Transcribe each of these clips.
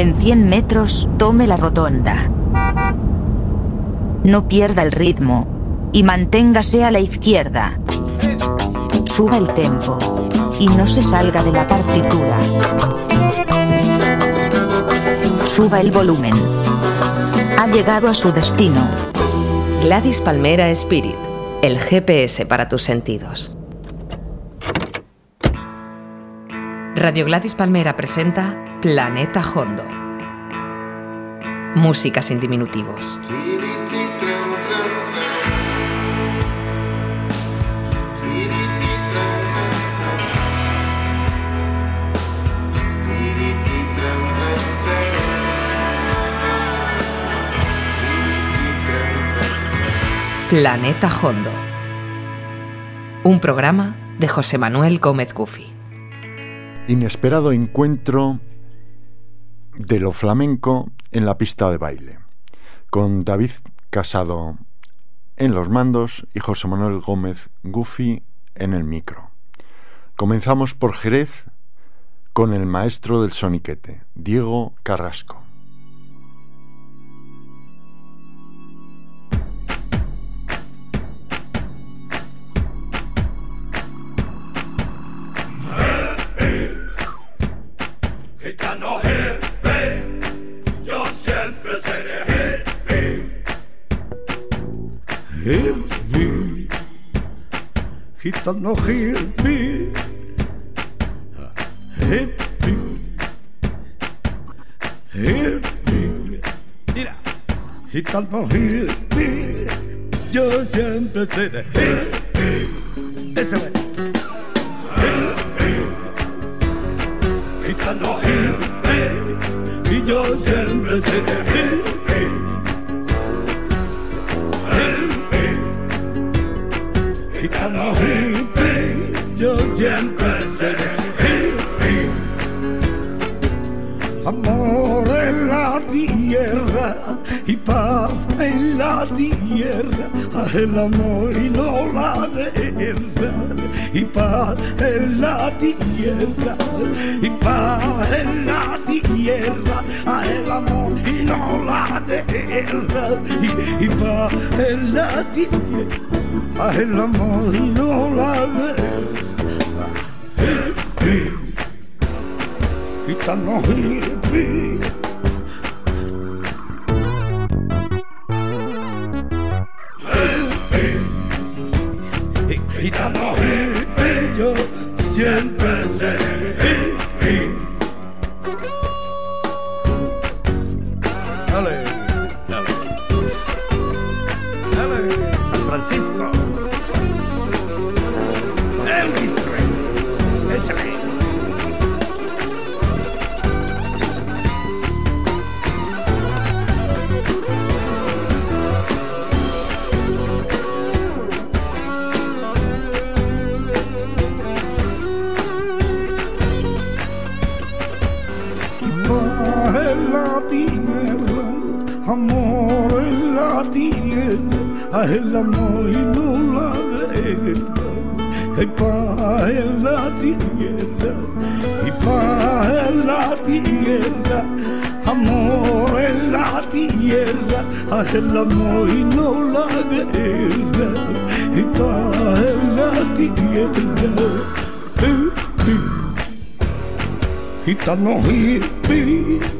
En 100 metros, tome la rotonda. No pierda el ritmo. Y manténgase a la izquierda. Suba el tempo. Y no se salga de la partitura. Suba el volumen. Ha llegado a su destino. Gladys Palmera Spirit, el GPS para tus sentidos. Radio Gladys Palmera presenta Planeta Hondo. Música sin diminutivos. Planeta Hondo. Un programa de José Manuel Gómez Gufi. Inesperado encuentro de lo flamenco en la pista de baile, con David Casado en los mandos y José Manuel Gómez Gufi en el micro. Comenzamos por Jerez con el maestro del soniquete, Diego Carrasco. Hippie, gitano hippie, hippie, hippie, mira, gitano hippie, yo siempre seré hippie, ese güey. Gitano hippie, y yo siempre seré el amor y no la guerra. Y paz en la tierra, y paz en la tierra, el amor y no la guerra. Y, y paz en la tierra el amor y no la guerra. Hippie, gitano hippie. En la tierra, el amor y no la guerra. Y paz en la tierra. Hippie, gitano hippie, hippie,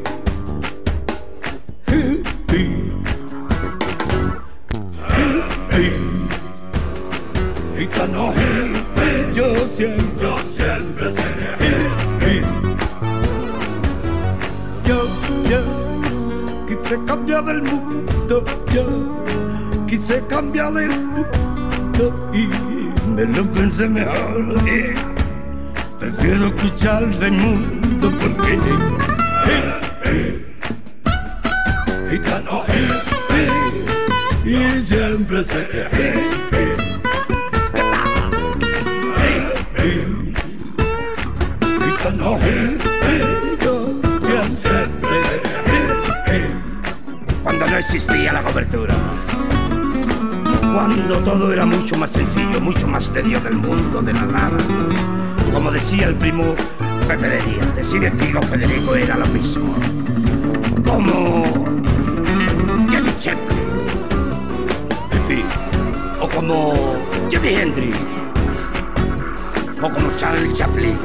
quise cambiar el mundo, yo, quise cambiar el mundo y me lo pensé mejor. eh. Prefiero escuchar del mundo porque hippie, gitano hippie, y siempre seré existía la cobertura. Cuando todo era mucho más sencillo, mucho más tedio del mundo de la nada. Como decía el primo Pepe Díaz, decir el tío Federico era lo mismo. Como Jimmy Chaplin, o como Jimmy Hendrix, o como Charles Chaplin,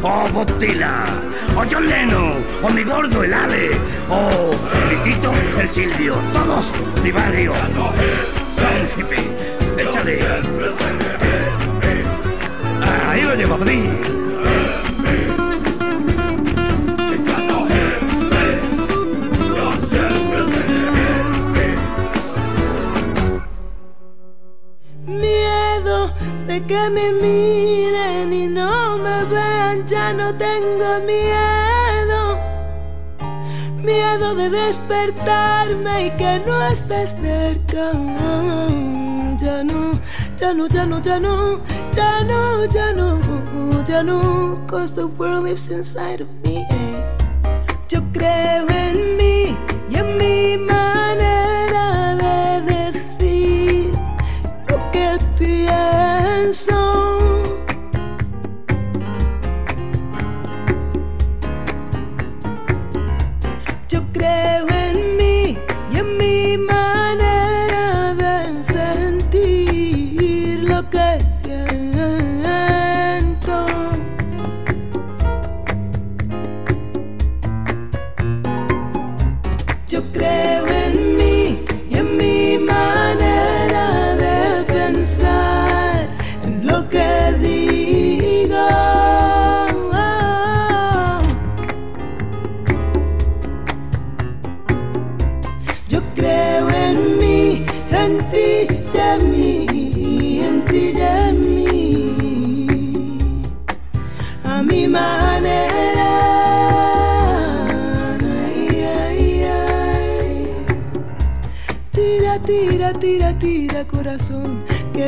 o Bob Dylan. John Lennon, o mi gordo el Ale, o mi Tito el Silvio, todos mi barrio. Son hippie, échale. Ah, ahí lo llevo a pedir. que me miren y no me vean, ya no tengo miedo. Miedo de despertarme y que no estés cerca. Ya no, ya no, ya no, ya no, ya no, ya no, ya no, cause the world lives inside of me. Yo creo en mí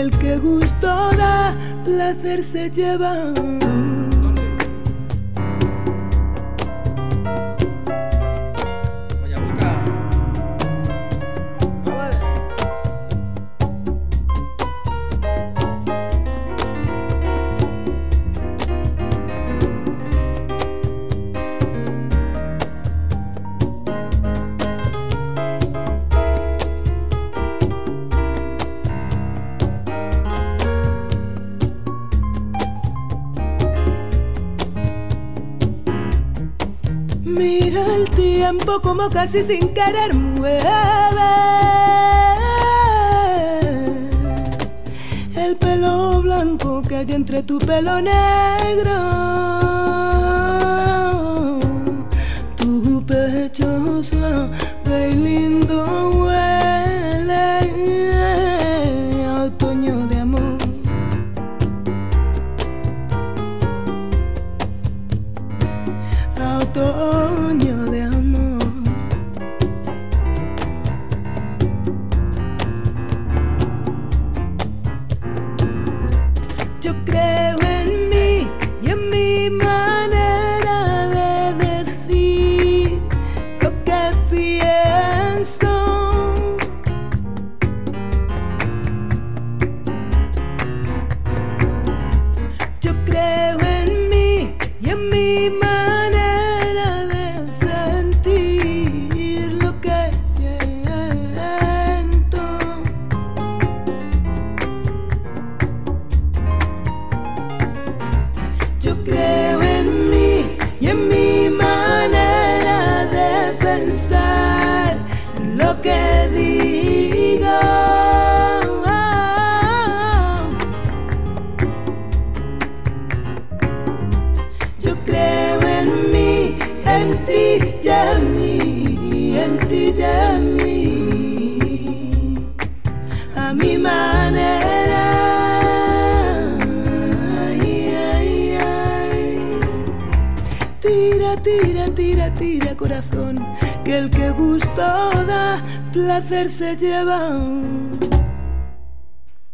el que gusto da, placer se lleva. Como casi sin querer mueve el pelo blanco que hay entre tu pelo negro. Se lleva.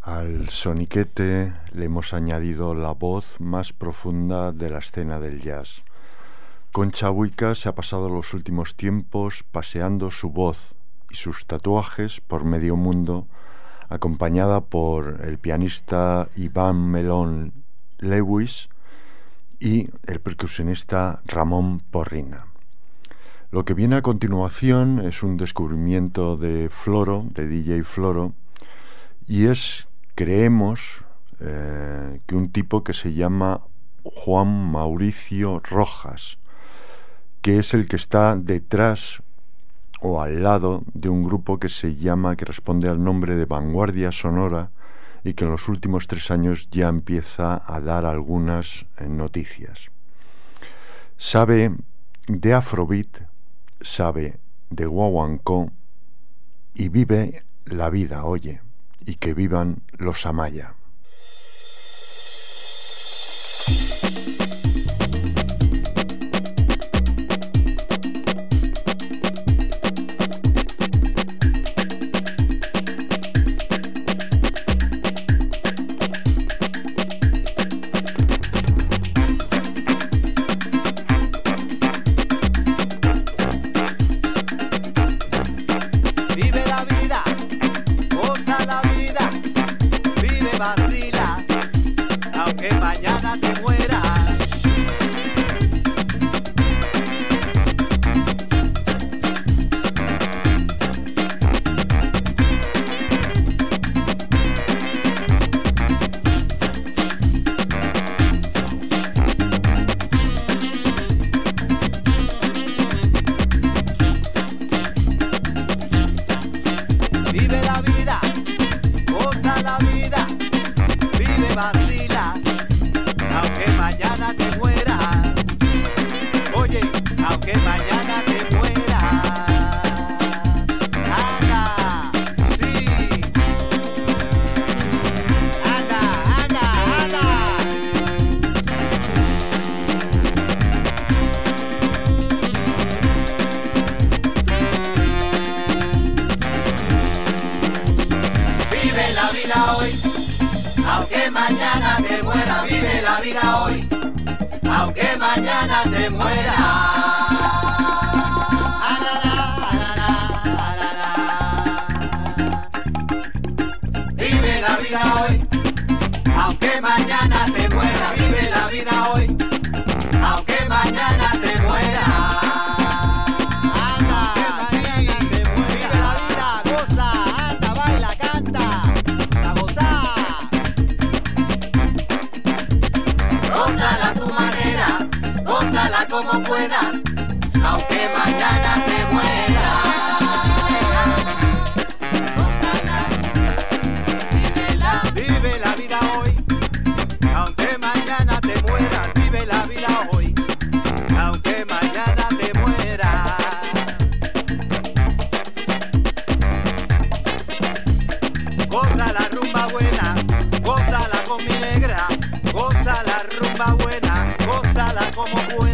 Al soniquete le hemos añadido la voz más profunda de la escena del jazz. Concha Buica se ha pasado los últimos tiempos paseando su voz y sus tatuajes por medio mundo, acompañada por el pianista Iván Melón Lewis y el percusionista Ramón Porrina. Lo que viene a continuación es un descubrimiento de Floro, de DJ Floro, y es, creemos, eh, que un tipo que se llama Juan Mauricio Rojas, que es el que está detrás o al lado de un grupo que se llama, que responde al nombre de Vanguardia Sonora y que en los últimos tres años ya empieza a dar algunas eh, noticias. Sabe de Afrobeat, sabe de Guaguancó y vive la vida, oye, y que vivan los Amaya.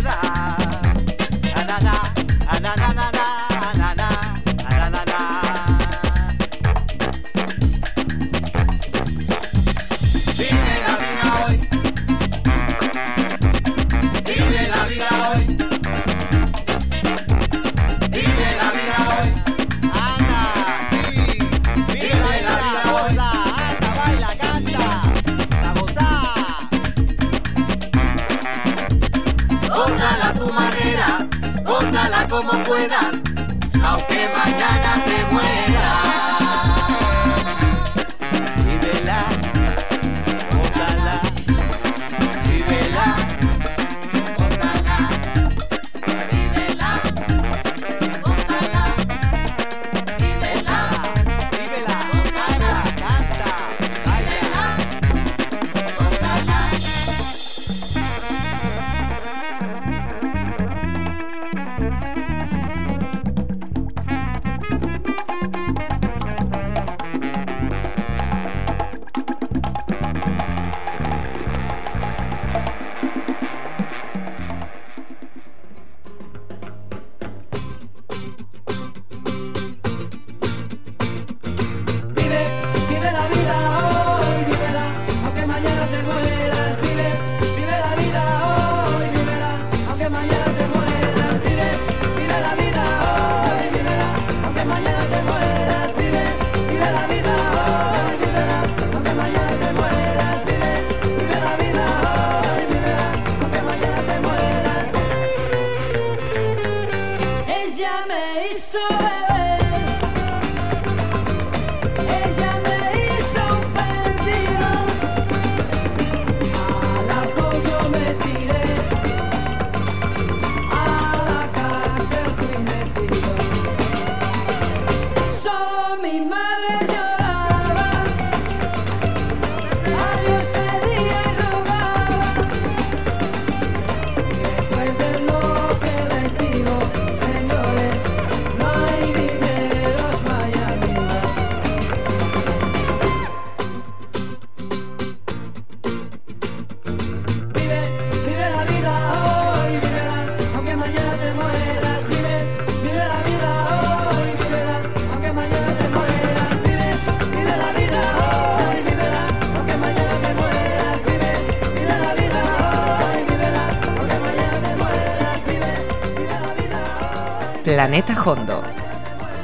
side.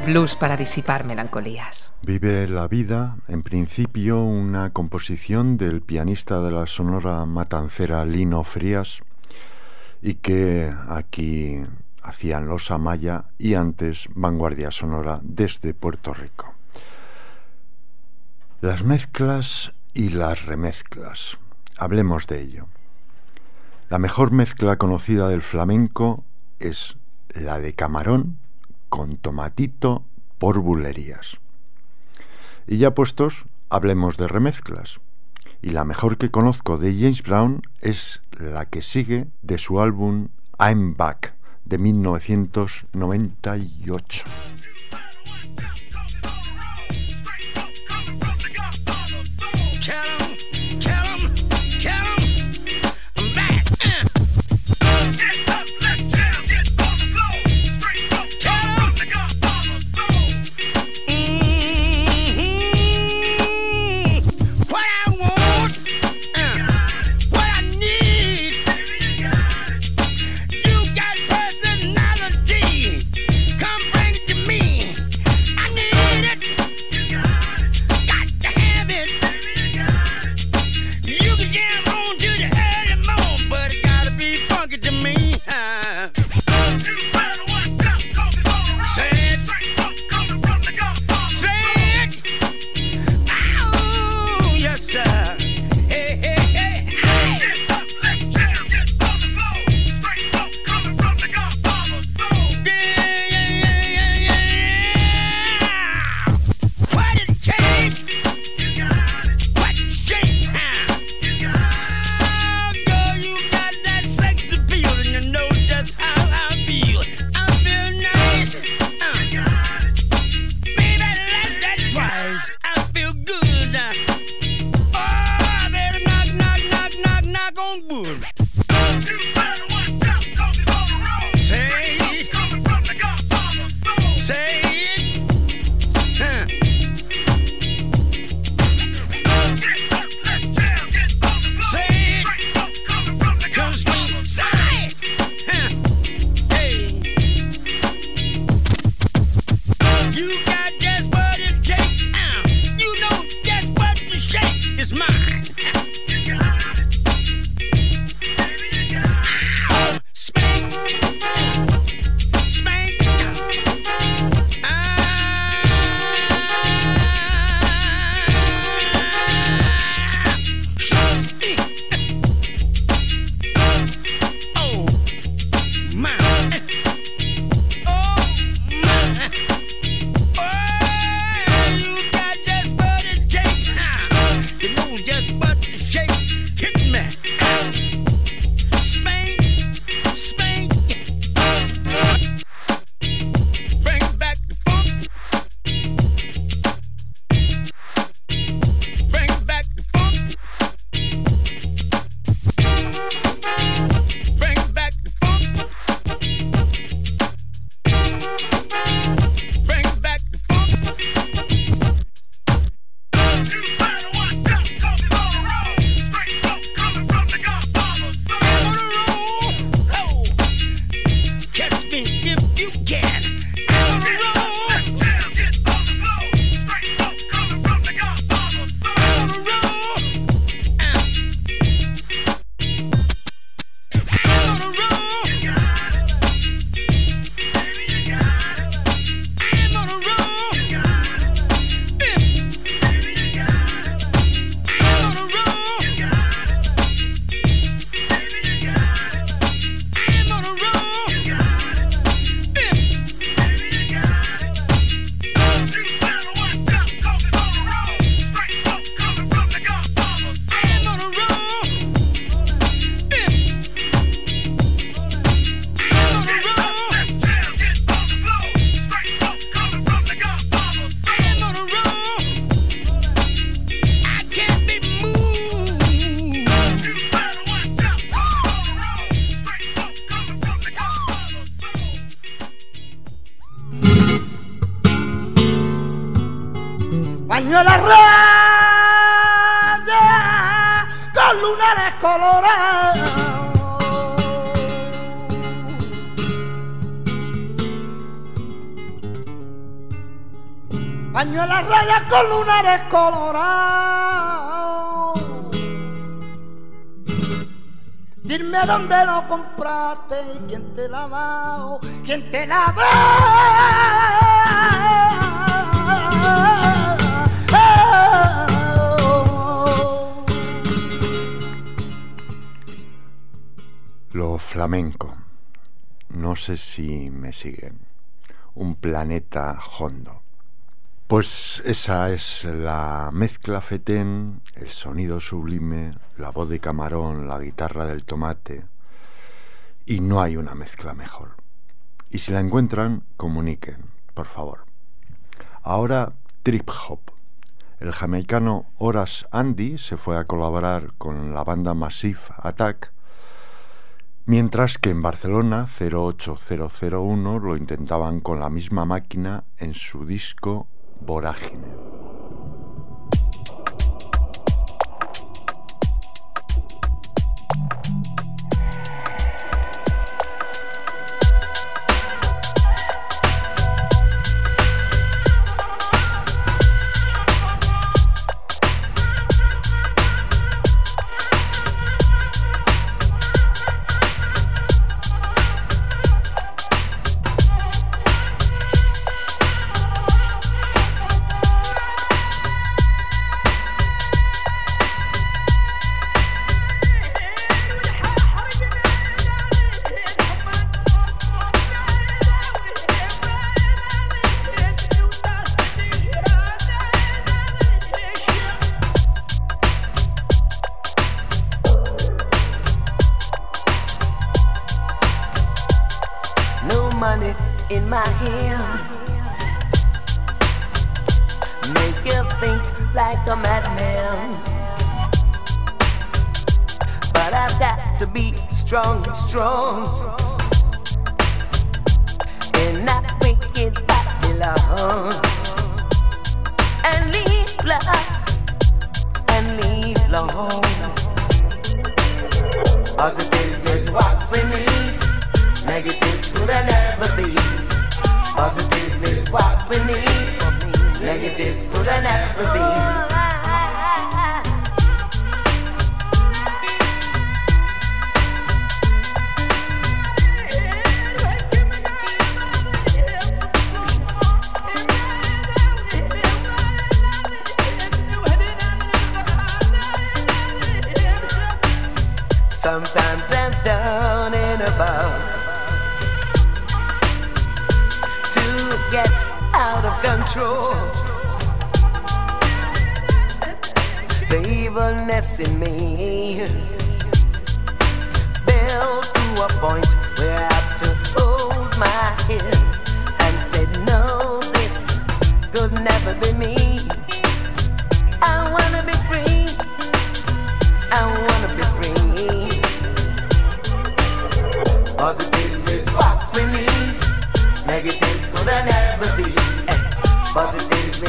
Blues para disipar melancolías. Vive la vida, en principio, una composición del pianista de la sonora matancera Lino Frías y que aquí hacían los Amaya y antes Vanguardia Sonora desde Puerto Rico. Las mezclas y las remezclas. Hablemos de ello. La mejor mezcla conocida del flamenco es la de camarón con tomatito por bulerías. Y ya puestos, hablemos de remezclas. Y la mejor que conozco de James Brown es la que sigue de su álbum I'm Back de 1998. baño la raya con lunares colorados. Baño las rayas con lunares colorados. Dime dónde lo compraste y quién te lavado, quién te lavó. Lo flamenco. No sé si me siguen. Un planeta hondo. Pues esa es la mezcla fetén, el sonido sublime, la voz de camarón, la guitarra del tomate. Y no hay una mezcla mejor. Y si la encuentran, comuniquen, por favor. Ahora trip hop. El jamaicano Horace Andy se fue a colaborar con la banda Massive Attack, mientras que en Barcelona 08001 lo intentaban con la misma máquina en su disco Vorágine.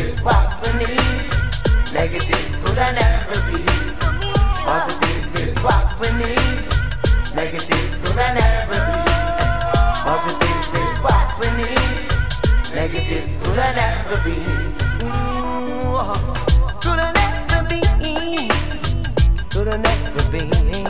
is what we need. Negative could I never be. Positive is what we need. Negative could I never be. Positive is what we need. Negative could I never be. Could I never be? Could I never be?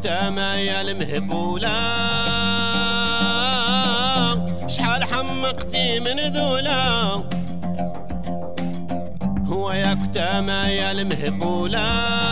كتامة يا المهبولة شحال حمقتي من ذولا. هو يا كتامة يا المهبولة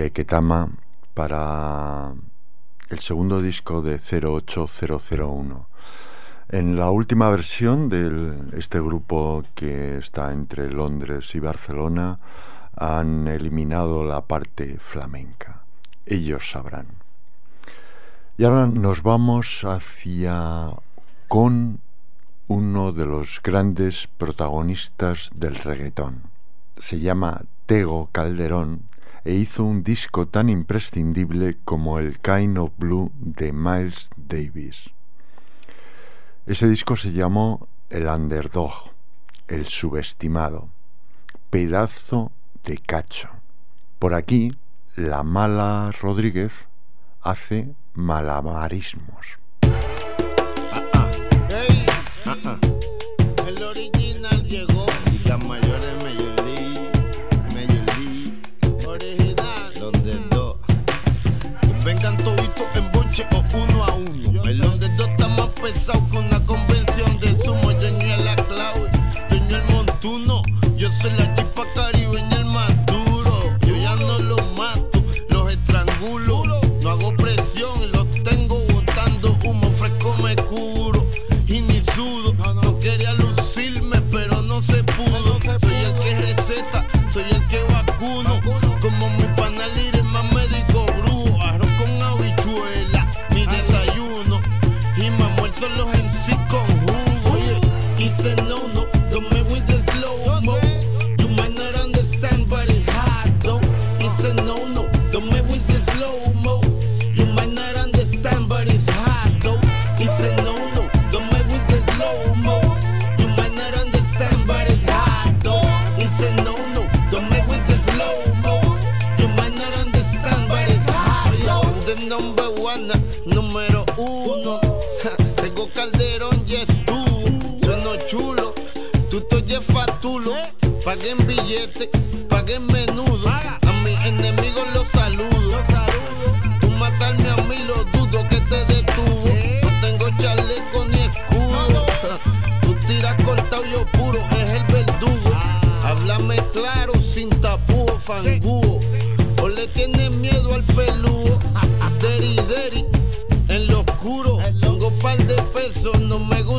de Aiketama para el segundo disco de 08001. En la última versión de este grupo que está entre Londres y Barcelona han eliminado la parte flamenca. Ellos sabrán. Y ahora nos vamos hacia con uno de los grandes protagonistas del reggaetón. Se llama Tego Calderón e hizo un disco tan imprescindible como el Kind of Blue de Miles Davis. Ese disco se llamó El Underdog, el subestimado, pedazo de cacho. Por aquí, la mala Rodríguez hace malabarismos. oyes tú. Sueno chulo, tú te oyes fatulo. Paguen billetes, paguen menudo. A mis enemigos los saludo. Tú matarme a mí lo dudo que te detuvo. No tengo chaleco ni escudo. Tú tiras cortado yo puro, es el verdugo. Háblame claro, sin tapujos, fangu eso no me gusta.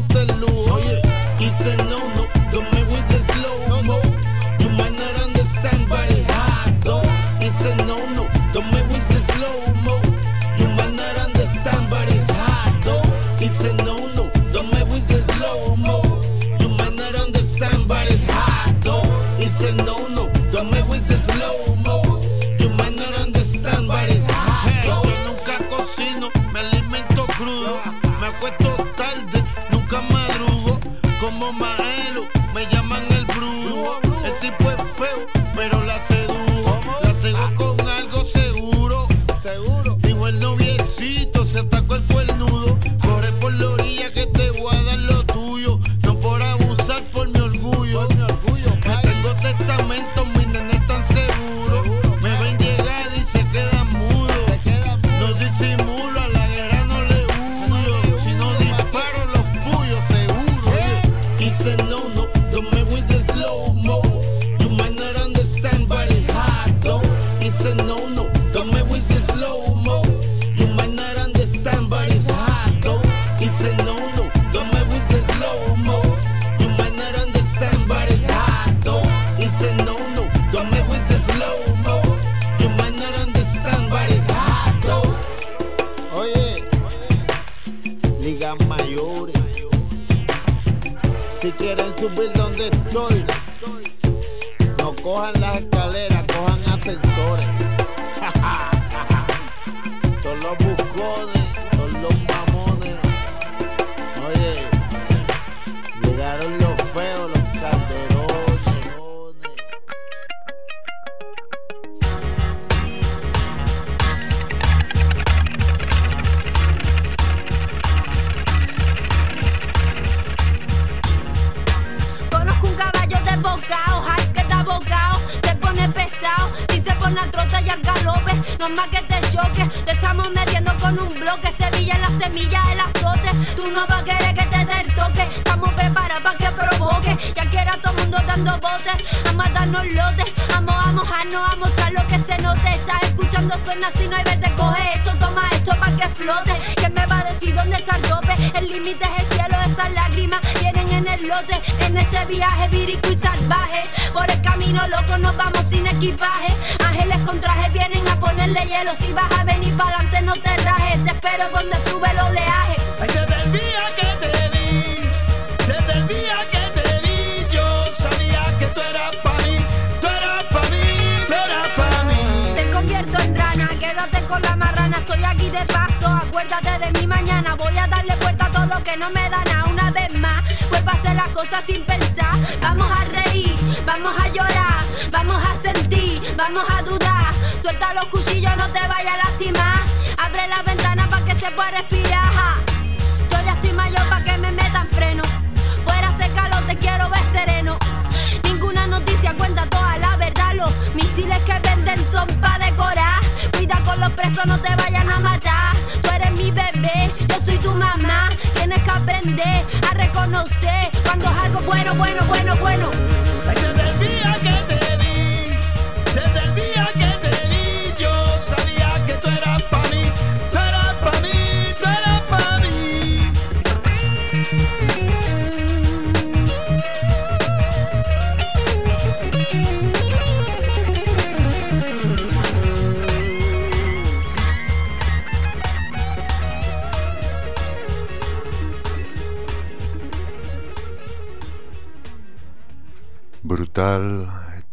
no te vayan a matar. Tú eres mi bebé, yo soy tu mamá. Tienes que aprender a reconocer cuando es algo bueno, bueno, bueno, bueno.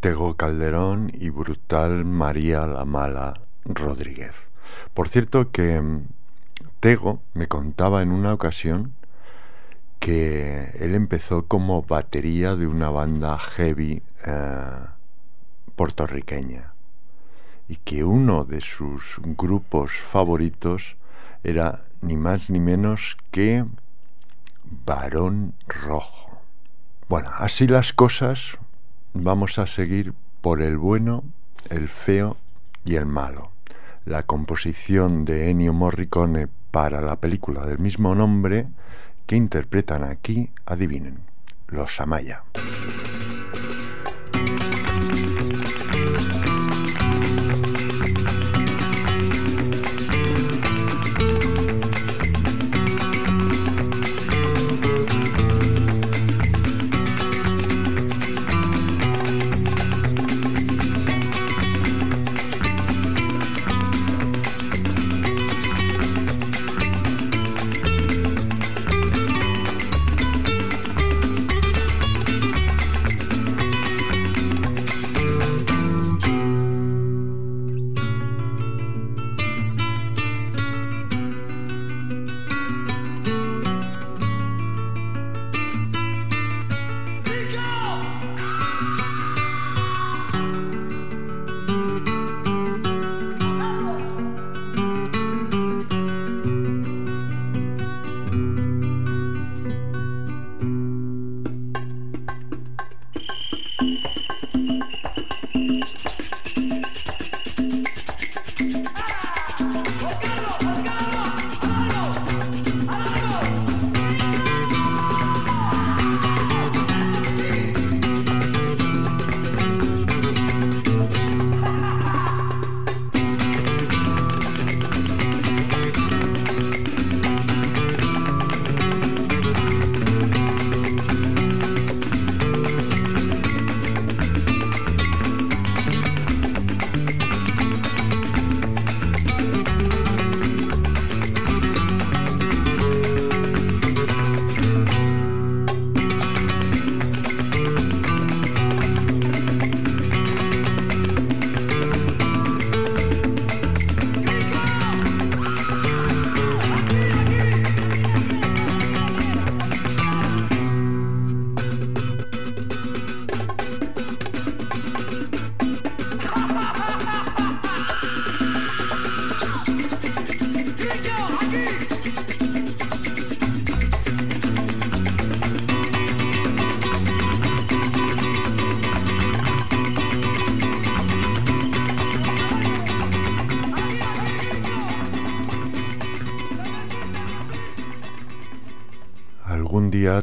Tego Calderón y brutal María la Mala Rodríguez. Por cierto que mm, Tego me contaba en una ocasión que él empezó como batería de una banda heavy eh, puertorriqueña y que uno de sus grupos favoritos era ni más ni menos que Barón Rojo. Bueno, así las cosas, vamos a seguir por el bueno, el feo y el malo. La composición de Ennio Morricone para la película del mismo nombre que interpretan aquí, adivinen, los Amaya.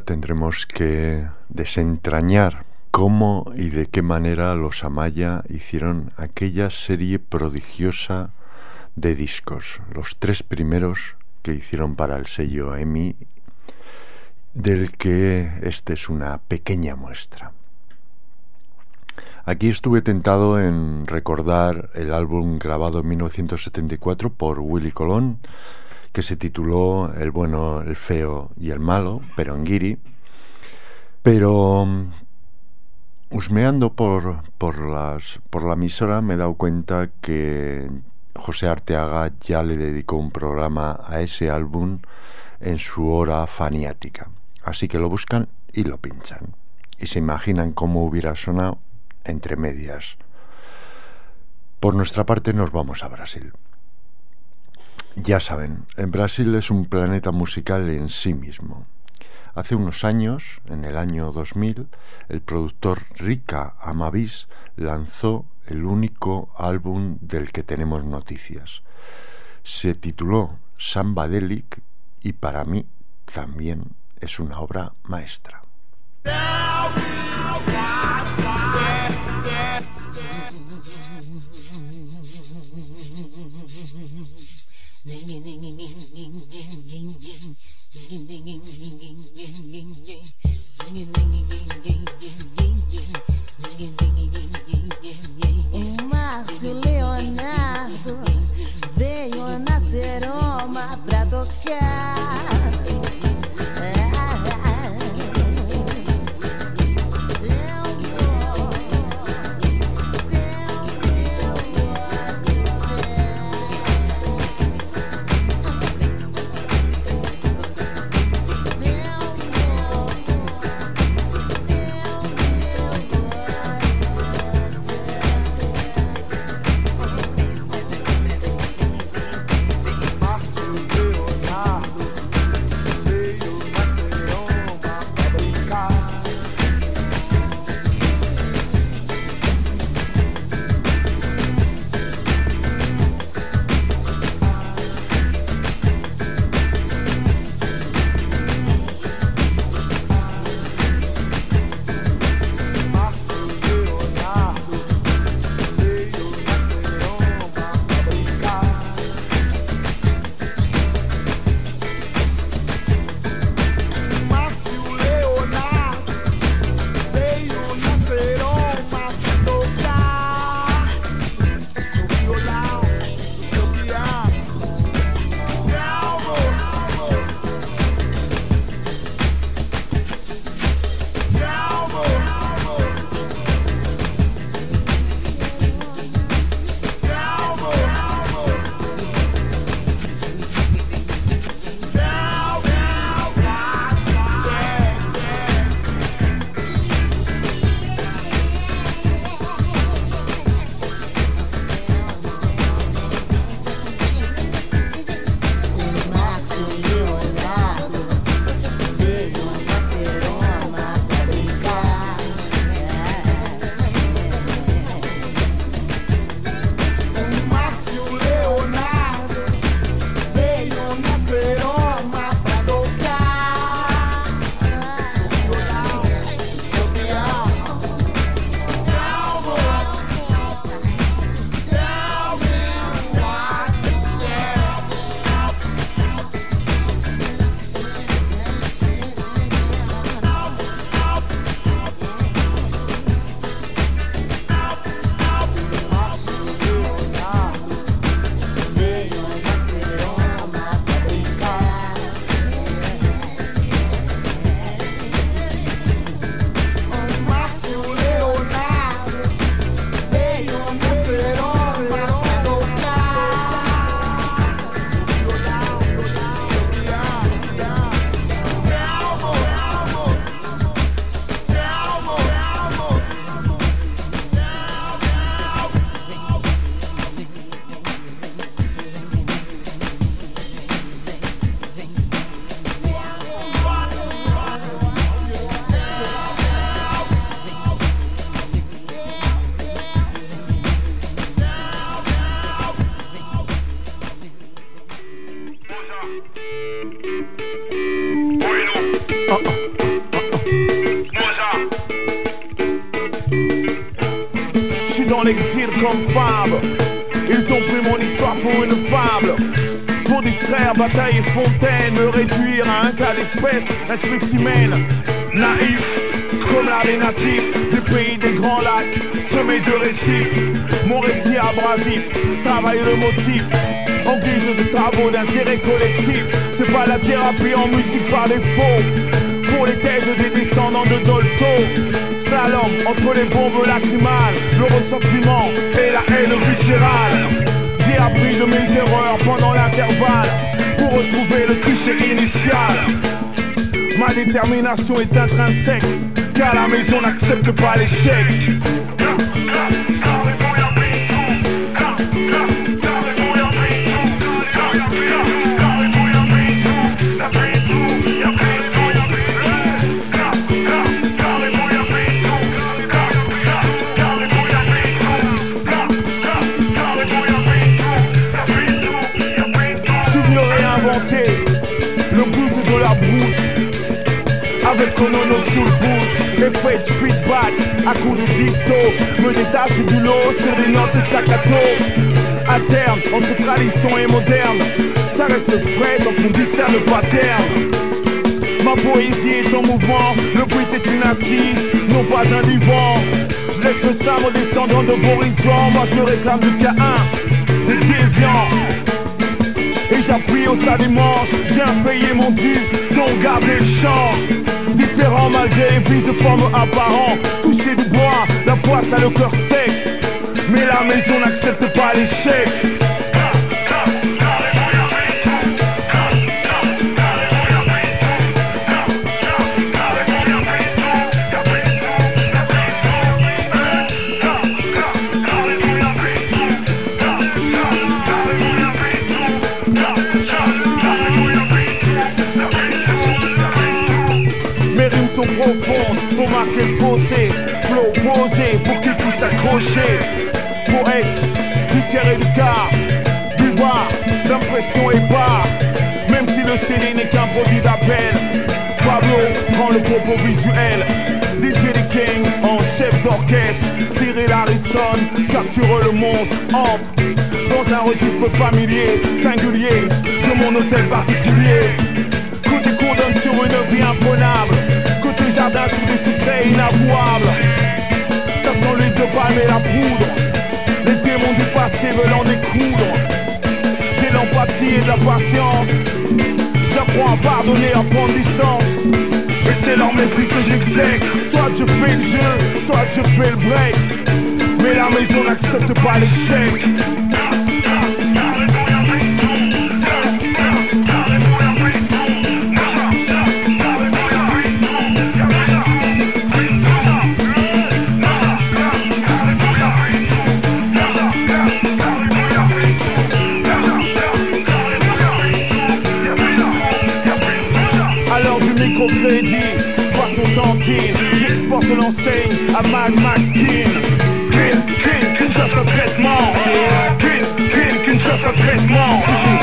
tendremos que desentrañar cómo y de qué manera los Amaya hicieron aquella serie prodigiosa de discos, los tres primeros que hicieron para el sello EMI, del que esta es una pequeña muestra. Aquí estuve tentado en recordar el álbum grabado en 1974 por Willy Colón, que se tituló El bueno, el feo y el malo, pero. Pero husmeando por, por, las, por la emisora me he dado cuenta que José Arteaga ya le dedicó un programa a ese álbum en su hora faniática. Así que lo buscan y lo pinchan. Y se imaginan cómo hubiera sonado entre medias. Por nuestra parte nos vamos a Brasil. Ya saben, en Brasil es un planeta musical en sí mismo. Hace unos años, en el año 2000, el productor Rika Amavis lanzó el único álbum del que tenemos noticias. Se tituló Samba Delic y para mí también es una obra maestra. Veio na Roma pra tocar. Fontaine, me réduire à un cas d'espèce, un spécimen naïf, comme l'art des natifs du pays des grands lacs, semé de récifs. Mon récit abrasif, travaille le motif. En guise de travaux d'intérêt collectif, c'est pas la thérapie en musique par défaut. Pour les thèses des descendants de Dolto, slalom entre les bombes lacrymales, le ressentiment et la haine viscérale. J'ai appris de mes erreurs pendant l'intervalle pour retrouver le cliché initial. Ma détermination est intrinsèque, car la maison n'accepte pas l'échec. Konono sous le boost Effet de feedback à coups de disto. Me détache du lot sur des notes staccato. Alterne entre tradition et moderne Ça reste frais donc on discerne pas terme Ma poésie est en mouvement, le bruit est une assise, non pas un divan. Je laisse le slam aux descendants de Boris Vian, moi je me réclame du K1, des déviants. Et j'appuie au ça des manches, j'ai payé mon dû, donc gardez le change. Différent malgré les vices de forme apparent, toucher du bois, la poisse a le cœur sec. Mais la maison n'accepte pas l'échec. Marquer fossé Flow posé pour qu'il puisse s'accrocher. Poète, tiers et quart Buvard, d'impression et pas. Même si le CD n'est qu'un produit d'appel Pablo prend le propos visuel. DJ The King en chef d'orchestre Cyril Harrison capture le monstre Entre dans un registre familier Singulier de mon hôtel particulier. Côté condamne sur une vie imprenable Côté jardin sous des secrets inavouables. Ça sent l'huile de palme et la poudre. Les démons du passé veulent en découdre. J'ai l'empathie et la patience. J'apprends à pardonner, à prendre distance. Et c'est leur mépris que j'exèque Soit je fais le jeu, soit je fais le break. Mais la maison n'accepte pas l'échec à Mag Max Kin Kin, kin, qu'une chasse à traitement Kin, kin, qu'une chasse à traitement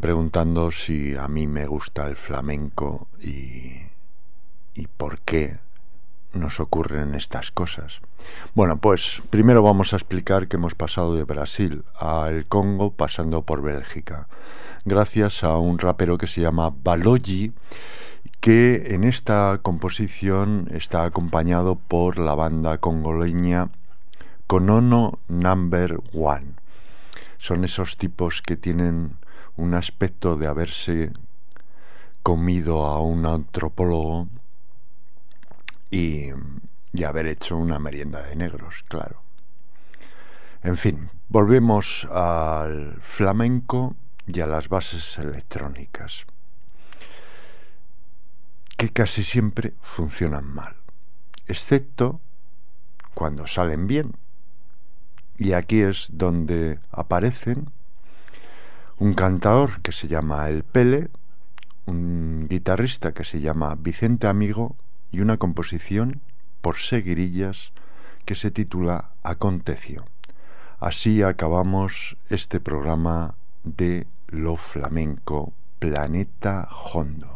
Preguntando si a mí me gusta el flamenco y, y por qué nos ocurren estas cosas. Bueno, pues primero vamos a explicar que hemos pasado de Brasil al Congo pasando por Bélgica, gracias a un rapero que se llama Balogi, que en esta composición está acompañado por la banda congoleña Konono Number One. Son esos tipos que tienen un aspecto de haberse comido a un antropólogo y, y haber hecho una merienda de negros, claro. En fin, volvemos al flamenco y a las bases electrónicas, que casi siempre funcionan mal, excepto cuando salen bien. Y aquí es donde aparecen un cantador que se llama El Pele, un guitarrista que se llama Vicente Amigo y una composición por seguirillas que se titula Aconteció. Así acabamos este programa de lo flamenco Planeta Hondo.